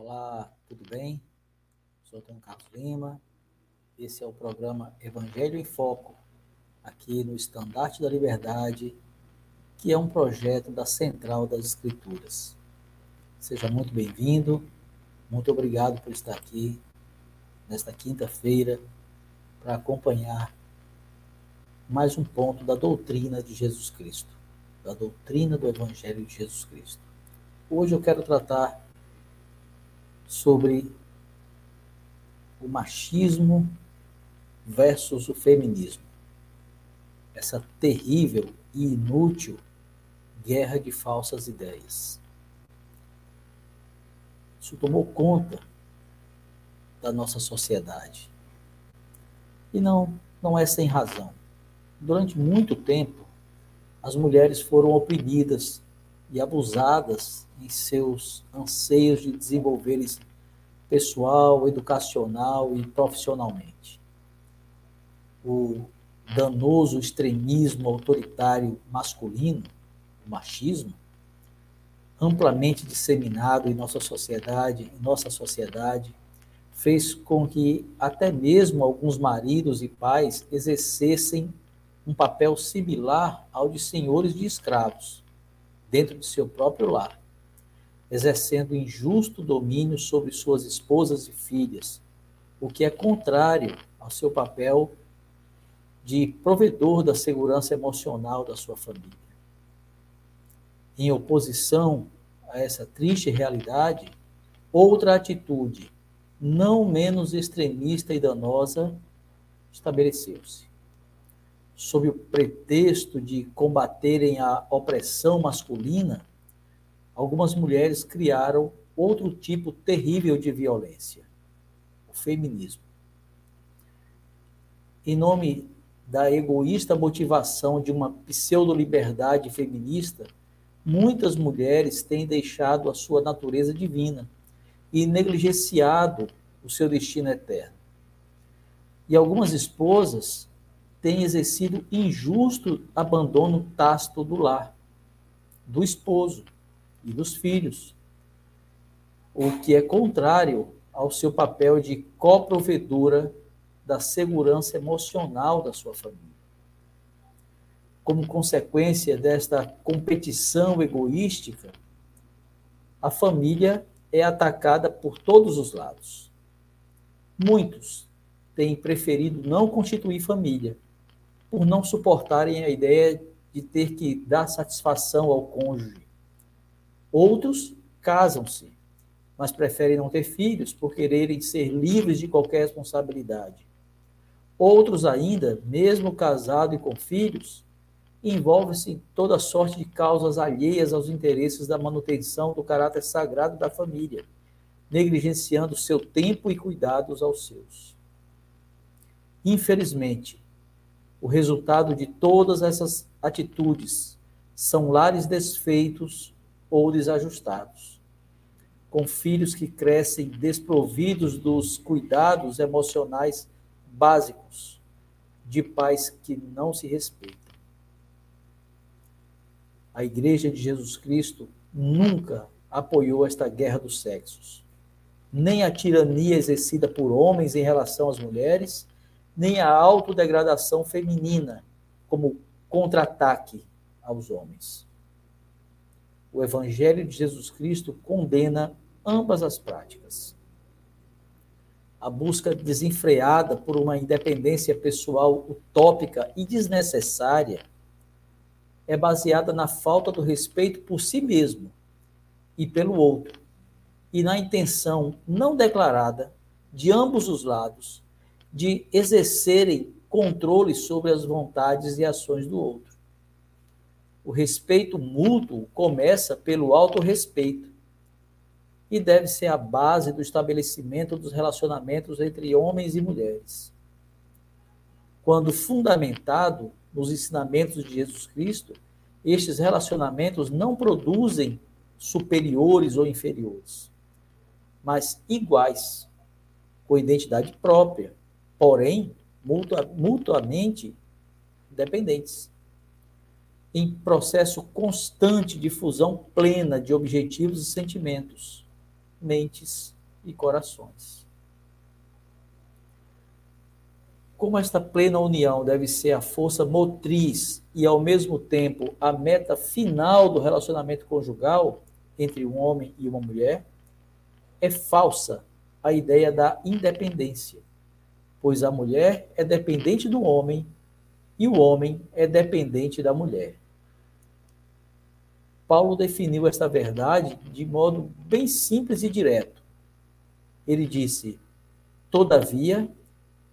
Olá, tudo bem? Sou Antônio Carlos Lima. Esse é o programa Evangelho em Foco, aqui no Estandarte da Liberdade, que é um projeto da Central das Escrituras. Seja muito bem-vindo, muito obrigado por estar aqui nesta quinta-feira para acompanhar mais um ponto da doutrina de Jesus Cristo, da doutrina do Evangelho de Jesus Cristo. Hoje eu quero tratar sobre o machismo versus o feminismo. Essa terrível e inútil guerra de falsas ideias. Isso tomou conta da nossa sociedade. E não, não é sem razão. Durante muito tempo, as mulheres foram oprimidas e abusadas em seus anseios de desenvolverem-se pessoal, educacional e profissionalmente. O danoso extremismo autoritário masculino, o machismo, amplamente disseminado em nossa sociedade, em nossa sociedade, fez com que até mesmo alguns maridos e pais exercessem um papel similar ao de senhores de escravos dentro de seu próprio lar, exercendo injusto domínio sobre suas esposas e filhas, o que é contrário ao seu papel de provedor da segurança emocional da sua família. Em oposição a essa triste realidade, outra atitude, não menos extremista e danosa, estabeleceu-se sob o pretexto de combaterem a opressão masculina, algumas mulheres criaram outro tipo terrível de violência, o feminismo. Em nome da egoísta motivação de uma pseudo-liberdade feminista, muitas mulheres têm deixado a sua natureza divina e negligenciado o seu destino eterno. E algumas esposas tem exercido injusto abandono tácito do lar, do esposo e dos filhos, o que é contrário ao seu papel de coprovedora da segurança emocional da sua família. Como consequência desta competição egoística, a família é atacada por todos os lados. Muitos têm preferido não constituir família por não suportarem a ideia de ter que dar satisfação ao cônjuge. Outros casam-se, mas preferem não ter filhos por quererem ser livres de qualquer responsabilidade. Outros ainda, mesmo casados e com filhos, envolvem-se em toda sorte de causas alheias aos interesses da manutenção do caráter sagrado da família, negligenciando seu tempo e cuidados aos seus. Infelizmente, o resultado de todas essas atitudes são lares desfeitos ou desajustados, com filhos que crescem desprovidos dos cuidados emocionais básicos, de pais que não se respeitam. A Igreja de Jesus Cristo nunca apoiou esta guerra dos sexos, nem a tirania exercida por homens em relação às mulheres nem a autodegradação feminina como contra-ataque aos homens. O Evangelho de Jesus Cristo condena ambas as práticas. A busca desenfreada por uma independência pessoal utópica e desnecessária é baseada na falta do respeito por si mesmo e pelo outro, e na intenção não declarada de ambos os lados de exercerem controle sobre as vontades e ações do outro. O respeito mútuo começa pelo autorrespeito e deve ser a base do estabelecimento dos relacionamentos entre homens e mulheres. Quando fundamentado nos ensinamentos de Jesus Cristo, estes relacionamentos não produzem superiores ou inferiores, mas iguais, com identidade própria, porém mutuamente dependentes, em processo constante de fusão plena de objetivos e sentimentos, mentes e corações. Como esta plena união deve ser a força motriz e, ao mesmo tempo, a meta final do relacionamento conjugal entre um homem e uma mulher, é falsa a ideia da independência, pois a mulher é dependente do homem e o homem é dependente da mulher. Paulo definiu esta verdade de modo bem simples e direto. Ele disse: Todavia,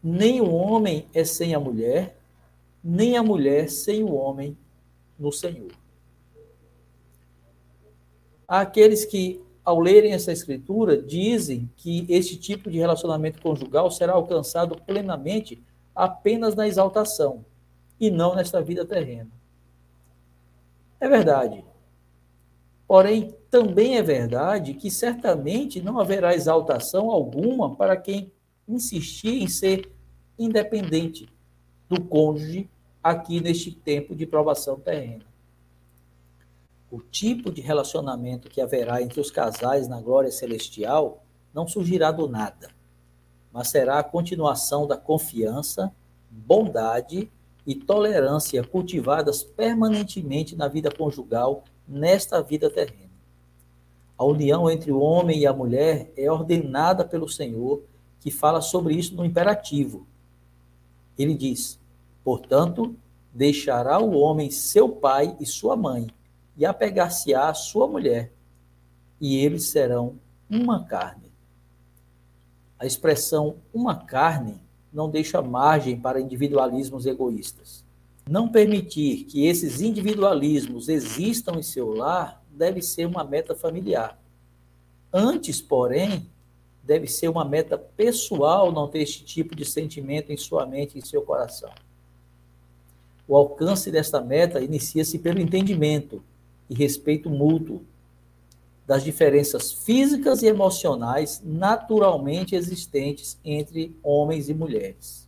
nem o homem é sem a mulher, nem a mulher sem o homem no Senhor. Há aqueles que, ao lerem essa escritura, dizem que este tipo de relacionamento conjugal será alcançado plenamente apenas na exaltação e não nesta vida terrena. É verdade. Porém, também é verdade que certamente não haverá exaltação alguma para quem insistir em ser independente do cônjuge aqui neste tempo de provação terrena. O tipo de relacionamento que haverá entre os casais na glória celestial não surgirá do nada, mas será a continuação da confiança, bondade e tolerância cultivadas permanentemente na vida conjugal nesta vida terrena. A união entre o homem e a mulher é ordenada pelo Senhor, que fala sobre isso no imperativo, ele diz: Portanto, deixará o homem seu pai e sua mãe, e apegar-se-á à sua mulher, e eles serão uma carne. A expressão uma carne não deixa margem para individualismos egoístas. Não permitir que esses individualismos existam em seu lar deve ser uma meta familiar. Antes, porém, deve ser uma meta pessoal não ter este tipo de sentimento em sua mente e em seu coração. O alcance desta meta inicia-se pelo entendimento e respeito mútuo das diferenças físicas e emocionais naturalmente existentes entre homens e mulheres.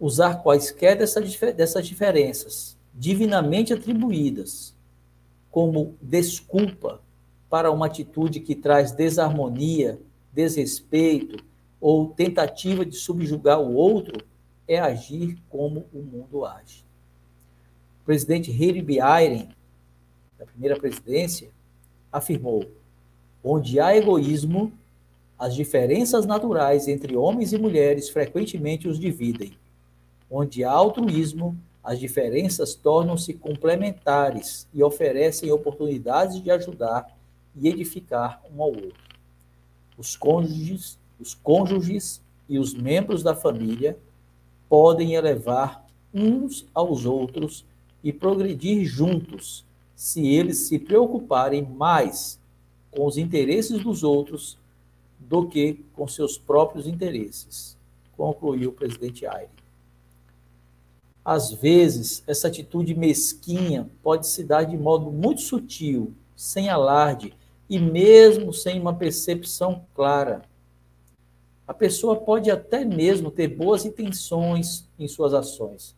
Usar quaisquer dessas diferenças, divinamente atribuídas, como desculpa para uma atitude que traz desarmonia, desrespeito ou tentativa de subjugar o outro é agir como o mundo age. O presidente Harry Eiren, da primeira presidência, afirmou: onde há egoísmo, as diferenças naturais entre homens e mulheres frequentemente os dividem. Onde há altruísmo, as diferenças tornam-se complementares e oferecem oportunidades de ajudar e edificar um ao outro. Os cônjuges, os cônjuges e os membros da família podem elevar uns aos outros e progredir juntos se eles se preocuparem mais com os interesses dos outros do que com seus próprios interesses, concluiu o presidente Aire. Às vezes, essa atitude mesquinha pode se dar de modo muito sutil, sem alarde e mesmo sem uma percepção clara. A pessoa pode até mesmo ter boas intenções em suas ações,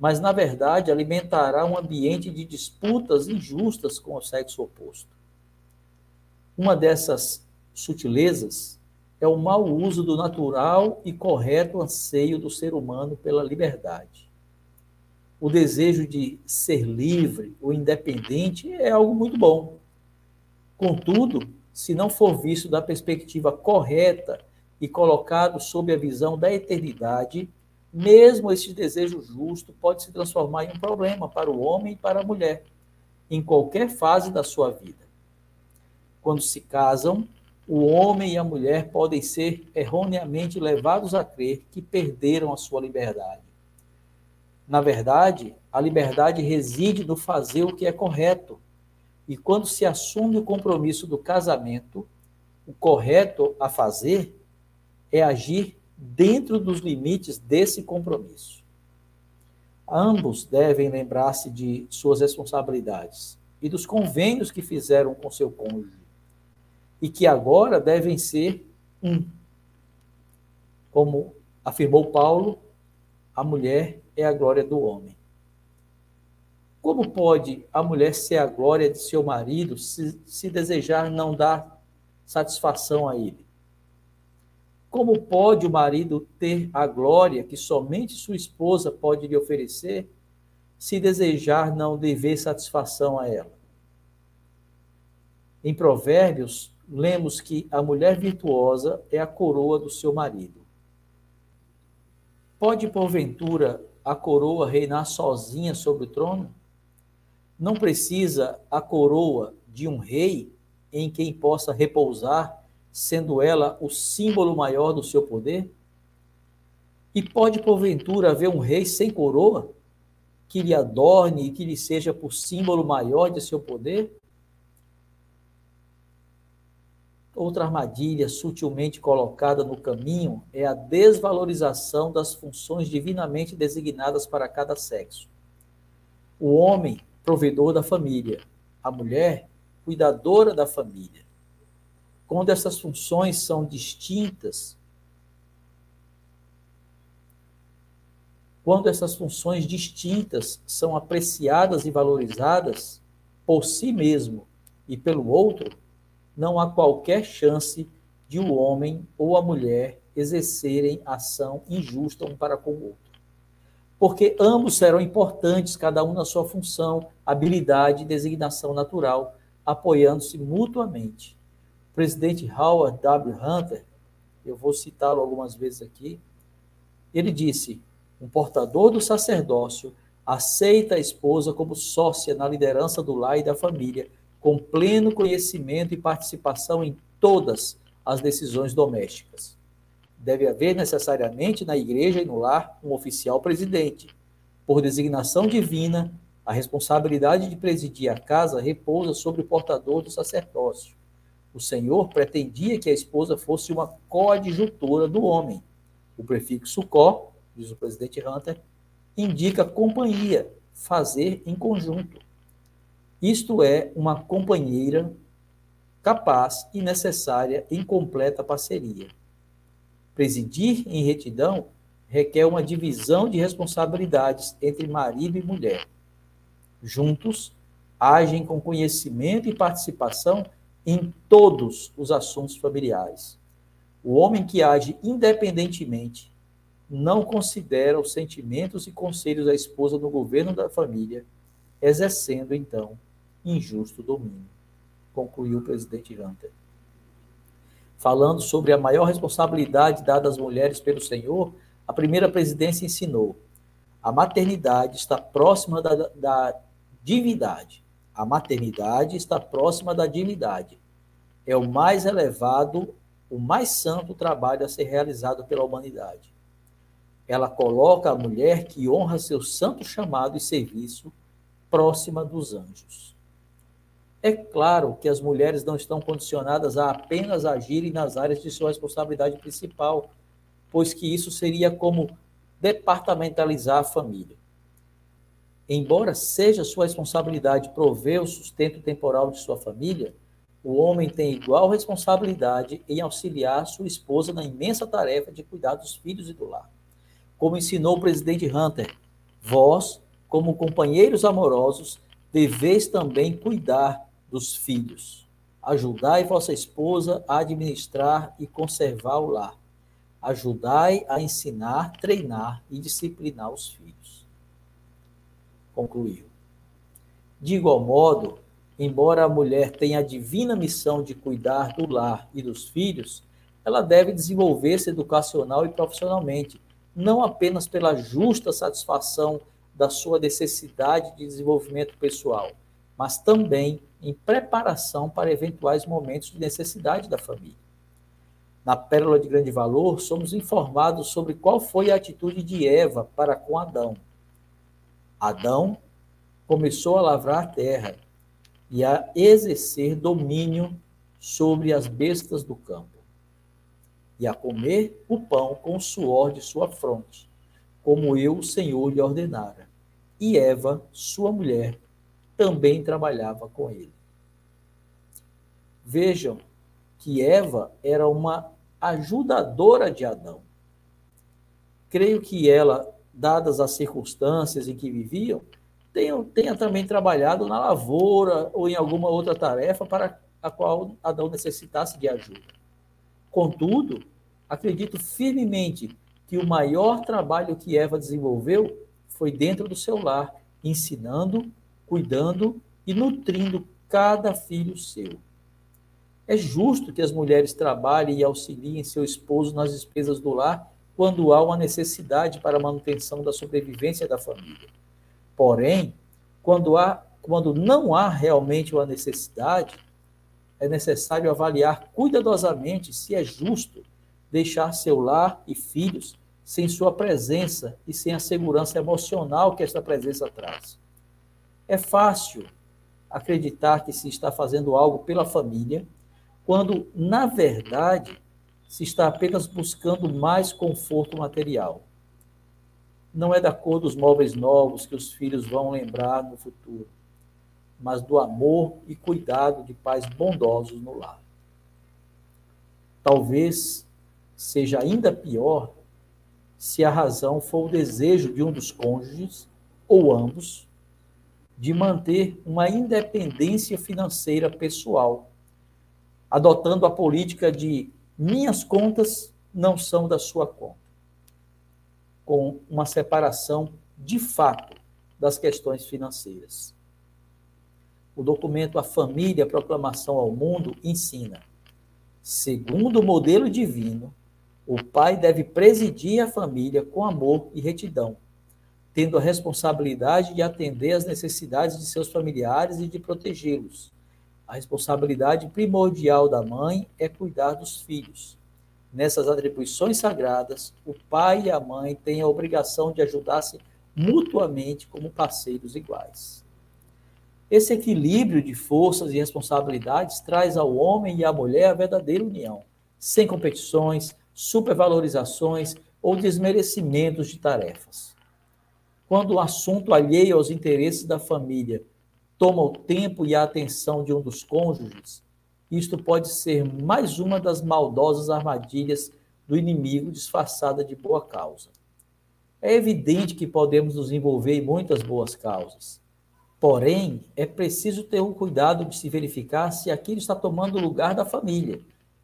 mas na verdade alimentará um ambiente de disputas injustas com o sexo oposto. Uma dessas sutilezas é o mau uso do natural e correto anseio do ser humano pela liberdade. O desejo de ser livre ou independente é algo muito bom. Contudo, se não for visto da perspectiva correta e colocado sob a visão da eternidade, mesmo este desejo justo pode se transformar em um problema para o homem e para a mulher, em qualquer fase da sua vida. Quando se casam, o homem e a mulher podem ser erroneamente levados a crer que perderam a sua liberdade. Na verdade, a liberdade reside no fazer o que é correto, e quando se assume o compromisso do casamento, o correto a fazer é agir dentro dos limites desse compromisso. Ambos devem lembrar-se de suas responsabilidades e dos convênios que fizeram com seu cônjuge, e que agora devem ser um. Como afirmou Paulo, a mulher é a glória do homem. Como pode a mulher ser a glória de seu marido se, se desejar não dar satisfação a ele? Como pode o marido ter a glória que somente sua esposa pode lhe oferecer, se desejar não dever satisfação a ela? Em Provérbios, lemos que a mulher virtuosa é a coroa do seu marido. Pode, porventura, a coroa reinar sozinha sobre o trono? Não precisa a coroa de um rei em quem possa repousar, sendo ela o símbolo maior do seu poder? E pode, porventura, haver um rei sem coroa, que lhe adorne e que lhe seja por símbolo maior de seu poder? Outra armadilha sutilmente colocada no caminho é a desvalorização das funções divinamente designadas para cada sexo. O homem provedor da família, a mulher, cuidadora da família. Quando essas funções são distintas, quando essas funções distintas são apreciadas e valorizadas por si mesmo e pelo outro, não há qualquer chance de o homem ou a mulher exercerem ação injusta um para com o outro porque ambos serão importantes, cada um na sua função, habilidade e designação natural, apoiando-se mutuamente. Presidente Howard W. Hunter, eu vou citá-lo algumas vezes aqui, ele disse: um portador do sacerdócio aceita a esposa como sócia na liderança do lar e da família, com pleno conhecimento e participação em todas as decisões domésticas. Deve haver necessariamente na igreja e no lar um oficial presidente. Por designação divina, a responsabilidade de presidir a casa repousa sobre o portador do sacerdócio. O Senhor pretendia que a esposa fosse uma coadjutora do homem. O prefixo co, diz o presidente Hunter, indica companhia, fazer em conjunto. Isto é, uma companheira capaz e necessária em completa parceria. Presidir em retidão requer uma divisão de responsabilidades entre marido e mulher. Juntos, agem com conhecimento e participação em todos os assuntos familiares. O homem que age independentemente não considera os sentimentos e conselhos da esposa no governo da família, exercendo, então, injusto domínio, concluiu o presidente Hunter falando sobre a maior responsabilidade dada às mulheres pelo Senhor, a primeira presidência ensinou: a maternidade está próxima da, da divindade. A maternidade está próxima da divindade. É o mais elevado, o mais santo trabalho a ser realizado pela humanidade. Ela coloca a mulher que honra seu santo chamado e serviço próxima dos anjos. É claro que as mulheres não estão condicionadas a apenas agirem nas áreas de sua responsabilidade principal, pois que isso seria como departamentalizar a família. Embora seja sua responsabilidade prover o sustento temporal de sua família, o homem tem igual responsabilidade em auxiliar sua esposa na imensa tarefa de cuidar dos filhos e do lar. Como ensinou o presidente Hunter, vós, como companheiros amorosos, deveis também cuidar dos filhos. Ajudai vossa esposa a administrar e conservar o lar. Ajudai a ensinar, treinar e disciplinar os filhos. Concluiu. De igual modo, embora a mulher tenha a divina missão de cuidar do lar e dos filhos, ela deve desenvolver-se educacional e profissionalmente, não apenas pela justa satisfação da sua necessidade de desenvolvimento pessoal, mas também em preparação para eventuais momentos de necessidade da família. Na Pérola de Grande Valor, somos informados sobre qual foi a atitude de Eva para com Adão. Adão começou a lavrar a terra e a exercer domínio sobre as bestas do campo, e a comer o pão com o suor de sua fronte, como eu, o Senhor, lhe ordenara. E Eva, sua mulher, também trabalhava com ele. Vejam que Eva era uma ajudadora de Adão. Creio que ela, dadas as circunstâncias em que viviam, tenha, tenha também trabalhado na lavoura ou em alguma outra tarefa para a qual Adão necessitasse de ajuda. Contudo, acredito firmemente que o maior trabalho que Eva desenvolveu foi dentro do seu lar, ensinando, cuidando e nutrindo cada filho seu. É justo que as mulheres trabalhem e auxiliem seu esposo nas despesas do lar quando há uma necessidade para a manutenção da sobrevivência da família. Porém, quando, há, quando não há realmente uma necessidade, é necessário avaliar cuidadosamente se é justo deixar seu lar e filhos sem sua presença e sem a segurança emocional que esta presença traz. É fácil acreditar que se está fazendo algo pela família, quando, na verdade, se está apenas buscando mais conforto material. Não é da cor dos móveis novos que os filhos vão lembrar no futuro, mas do amor e cuidado de pais bondosos no lar. Talvez seja ainda pior se a razão for o desejo de um dos cônjuges, ou ambos, de manter uma independência financeira pessoal, adotando a política de minhas contas não são da sua conta, com uma separação de fato das questões financeiras. O documento A Família, Proclamação ao Mundo ensina, segundo o modelo divino, o pai deve presidir a família com amor e retidão, tendo a responsabilidade de atender às necessidades de seus familiares e de protegê-los. A responsabilidade primordial da mãe é cuidar dos filhos. Nessas atribuições sagradas, o pai e a mãe têm a obrigação de ajudar-se mutuamente como parceiros iguais. Esse equilíbrio de forças e responsabilidades traz ao homem e à mulher a verdadeira união, sem competições, supervalorizações ou desmerecimentos de tarefas. Quando o assunto alheio aos interesses da família toma o tempo e a atenção de um dos cônjuges, isto pode ser mais uma das maldosas armadilhas do inimigo disfarçada de boa causa. É evidente que podemos nos envolver em muitas boas causas. Porém, é preciso ter o cuidado de se verificar se aquilo está tomando o lugar da família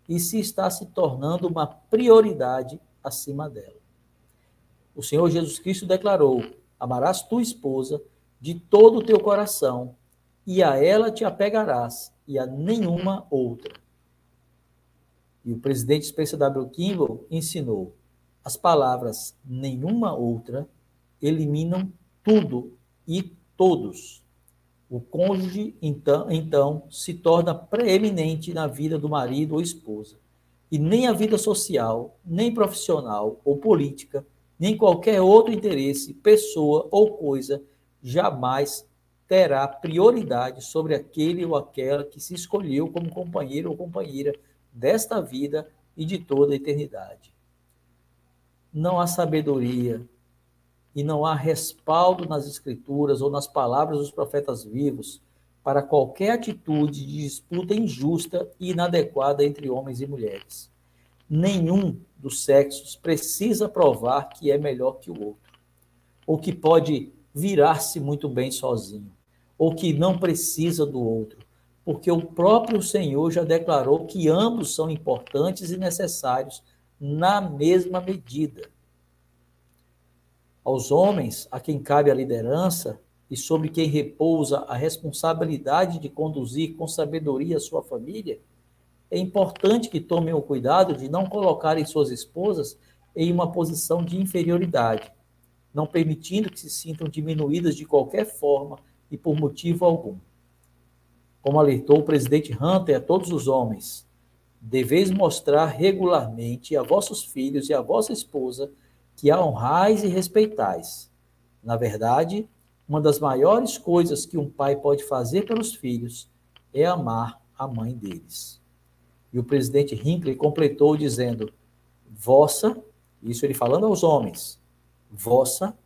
e se está se tornando uma prioridade acima dela. O Senhor Jesus Cristo declarou: Amarás tua esposa de todo o teu coração, e a ela te apegarás, e a nenhuma outra. E o presidente Spencer W. Kimball ensinou: as palavras nenhuma outra eliminam tudo e todos. O cônjuge, então, então, se torna preeminente na vida do marido ou esposa. E nem a vida social, nem profissional ou política, nem qualquer outro interesse, pessoa ou coisa jamais terá prioridade sobre aquele ou aquela que se escolheu como companheiro ou companheira desta vida e de toda a eternidade. Não há sabedoria, e não há respaldo nas escrituras ou nas palavras dos profetas vivos para qualquer atitude de disputa injusta e inadequada entre homens e mulheres. Nenhum dos sexos precisa provar que é melhor que o outro, ou que pode virar-se muito bem sozinho, ou que não precisa do outro, porque o próprio Senhor já declarou que ambos são importantes e necessários na mesma medida. Aos homens a quem cabe a liderança e sobre quem repousa a responsabilidade de conduzir com sabedoria a sua família, é importante que tomem o cuidado de não colocarem suas esposas em uma posição de inferioridade, não permitindo que se sintam diminuídas de qualquer forma e por motivo algum. Como alertou o presidente Hunter a todos os homens, deveis mostrar regularmente a vossos filhos e a vossa esposa que a honrais e respeitais. Na verdade, uma das maiores coisas que um pai pode fazer pelos filhos é amar a mãe deles. E o presidente Hinckley completou dizendo: Vossa, isso ele falando aos homens, vossa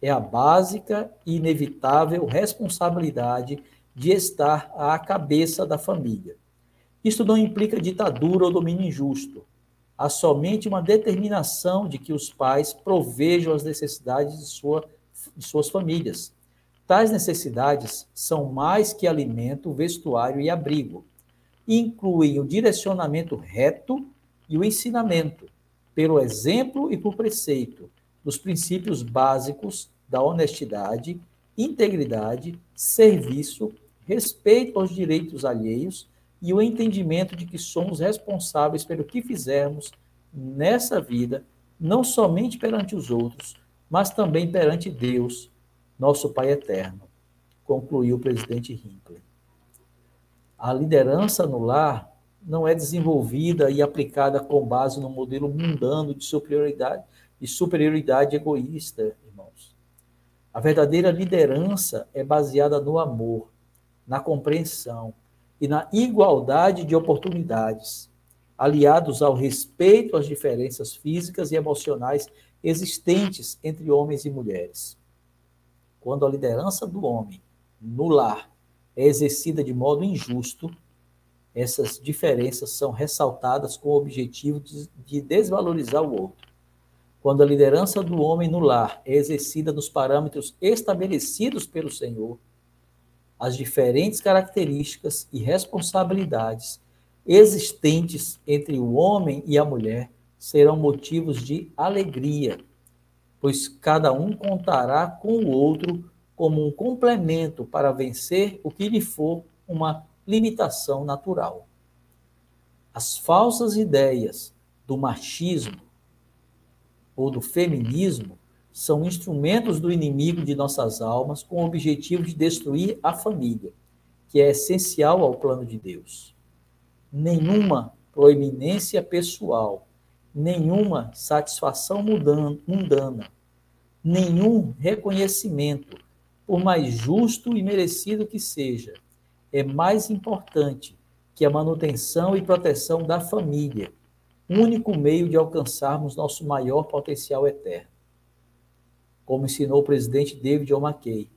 é a básica e inevitável responsabilidade de estar à cabeça da família. Isto não implica ditadura ou domínio injusto, há somente uma determinação de que os pais provejam as necessidades de, sua, de suas famílias, Tais necessidades são mais que alimento, vestuário e abrigo. Incluem o direcionamento reto e o ensinamento, pelo exemplo e por preceito, dos princípios básicos da honestidade, integridade, serviço, respeito aos direitos alheios e o entendimento de que somos responsáveis pelo que fizermos nessa vida, não somente perante os outros, mas também perante Deus, nosso Pai eterno, concluiu o presidente Hinckley. A liderança no lar não é desenvolvida e aplicada com base no modelo mundano de superioridade e superioridade egoísta, irmãos. A verdadeira liderança é baseada no amor, na compreensão e na igualdade de oportunidades, aliados ao respeito às diferenças físicas e emocionais existentes entre homens e mulheres. Quando a liderança do homem no lar é exercida de modo injusto, essas diferenças são ressaltadas com o objetivo de, desvalorizar o outro. Quando a liderança do homem no lar é exercida nos parâmetros estabelecidos pelo Senhor, as diferentes características e responsabilidades existentes entre o homem e a mulher serão motivos de alegria pois cada um contará com o outro como um complemento para vencer o que lhe for uma limitação natural. As falsas ideias do machismo ou do feminismo são instrumentos do inimigo de nossas almas com o objetivo de destruir a família, que é essencial ao plano de Deus. Nenhuma proeminência pessoal nenhuma satisfação mundana, nenhum reconhecimento, por mais justo e merecido que seja, é mais importante que a manutenção e proteção da família, único meio de alcançarmos nosso maior potencial eterno. Como ensinou o presidente David O. McKay,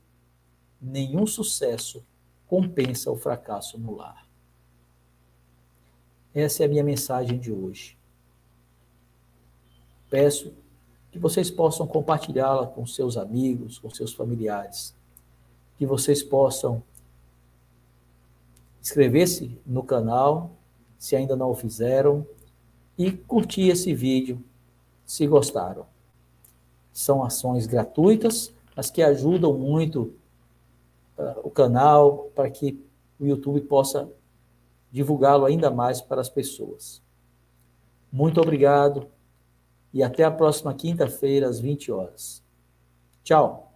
nenhum sucesso compensa o fracasso no lar. Essa é a minha mensagem de hoje peço que vocês possam compartilhá-la com seus amigos, com seus familiares, que vocês possam inscrever-se no canal, se ainda não o fizeram, e curtir esse vídeo, se gostaram. São ações gratuitas, mas que ajudam muito uh, o canal para que o YouTube possa divulgá-lo ainda mais para as pessoas. Muito obrigado e até a próxima quinta-feira, às 20 horas. Tchau!